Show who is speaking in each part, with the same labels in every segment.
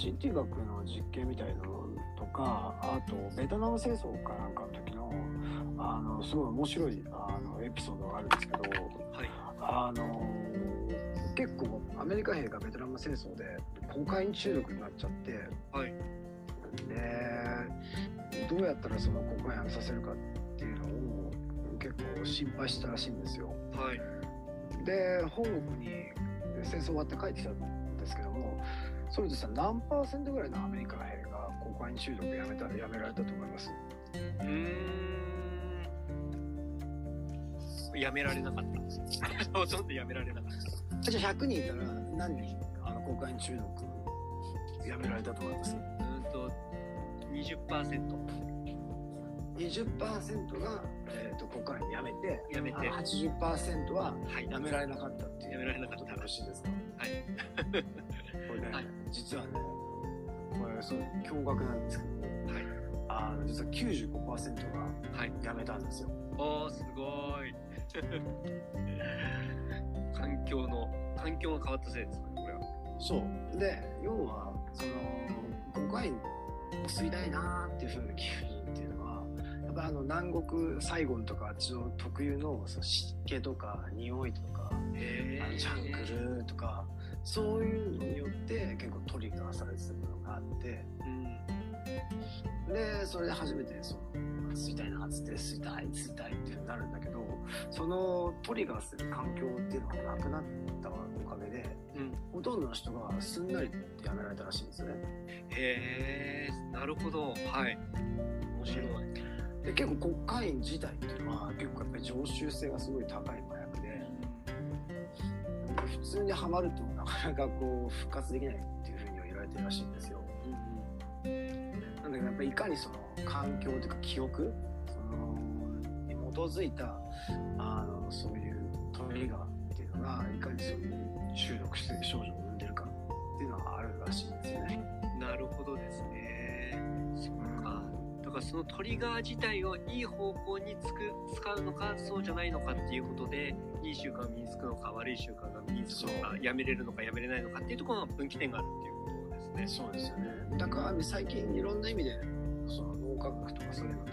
Speaker 1: 心理学の実験みたいなのとかあとベトナム戦争かなんかの時のあのすごい面白いあのエピソードがあるんですけど、
Speaker 2: はい。
Speaker 1: あの結構アメリカ兵がベトナム戦争でコカイン中毒になっちゃって
Speaker 2: はい。
Speaker 1: でどうやったらそのコカインやめさせるかっていうのを結構心配したらしいんですよ。
Speaker 2: はい。
Speaker 1: で本国に戦争終わって帰ってきたんですけどもそれでさ何パーセントぐらいのアメリカ兵がコカイン中毒やめたやめられたと思います？
Speaker 2: うーん。やめられなかった。ほとんどやめられなかった
Speaker 1: じゃあ100人いたら何人あのコカイン中毒やめられたと思います？
Speaker 2: うーんと 20%,
Speaker 1: 20%が、えー、とコカインやめて
Speaker 2: やめて。
Speaker 1: あの80%は
Speaker 2: はい。
Speaker 1: やめられなかったっていう
Speaker 2: やめられなかった。
Speaker 1: ことでよろしいですか？
Speaker 2: はい
Speaker 1: ね、
Speaker 2: はい。
Speaker 1: 実はねこれそう驚愕なんですけど。
Speaker 2: はい。
Speaker 1: あの実は95%が
Speaker 2: はい。
Speaker 1: やめたんですよ。
Speaker 2: おーすごい。環境の環境が変わったせいですかねこれは。
Speaker 1: そう。で要はそのコカインを吸いたいなーっていう風な気分っていうのはやっぱあの南国サイゴンとかあっちの特有のその湿気とか匂いとか
Speaker 2: へ
Speaker 1: あのジャングルとかそういうのによって結構トリガーされてたものがあって
Speaker 2: うん。
Speaker 1: でそれで初めてその吸いたいなっつって吸いたい吸いたいってなるんだけどそのトリガーする環境っていうのがなくなったおかげで
Speaker 2: うん
Speaker 1: ほとんどの人がすんなりってやめられたらしいんですよね。
Speaker 2: へえなるほど。はい。面白い。
Speaker 1: で結構コカイン自体っていうのは結構やっぱり常習性がすごい高い麻薬で普通にはまるとなかなかこう復活できないっていうふうには言われてるらしいんですよ。なんだけどやっぱりいかにその環境というか記憶そのに基づいたあのそういうトリガーっていうのがいかにそういう中毒性症状を生んでるかっていうのはあるらしいんですよね。
Speaker 2: なるほどですねそっかだからそのトリガー自体をいい方向につく使うのかそうじゃないのかっていうことでいい習慣が身につくのか悪い習慣が身につくのかやめれるのかやめれないのかっていうところの分岐点があるっていうことですね
Speaker 1: そうですよね。だから最近いろんな意味でその脳科学とかそういうので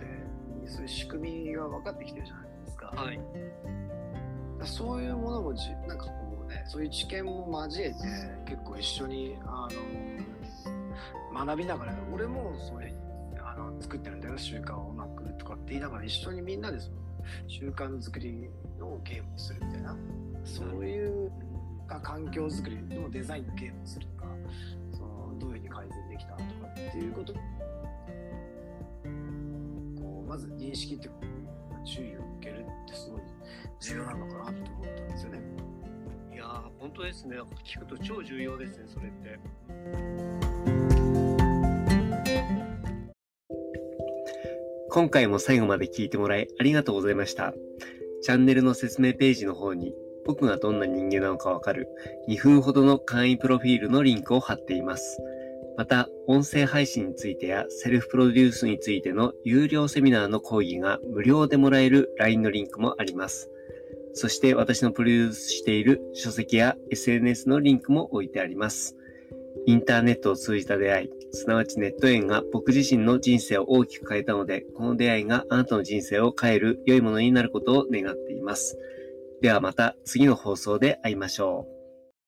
Speaker 1: そういう仕組みが分かってきてるじゃないですか。
Speaker 2: はい
Speaker 1: そういうものもじなんかこうねそういう知見も交えて結構一緒にあの学びながら俺もそういうあの作ってるんだよ習慣をうまくとかって言いながら一緒にみんなでその習慣作りのゲームをするみたいなそういうか環境づくりのデザインのゲームをするとかそのどういうふうに改善できたとかっていうことこうまず認識っていうか注意を受けるってすごい重要なのかなと思ったんですよね。
Speaker 2: いやー本当ですね聞くと超重要ですねそれって
Speaker 3: 今回も最後まで聞いてもらいありがとうございました。チャンネルの説明ページの方に僕がどんな人間なのかわかる2分ほどの簡易プロフィールのリンクを貼っています。また、音声配信についてやセルフプロデュースについての有料セミナーの講義が無料でもらえる LINE のリンクもあります。そして私のプロデュースしている書籍や SNS のリンクも置いてあります。インターネットを通じた出会い、すなわちネット縁が僕自身の人生を大きく変えたので、この出会いがあなたの人生を変える良いものになることを願っています。ではまた次の放送で会いましょう。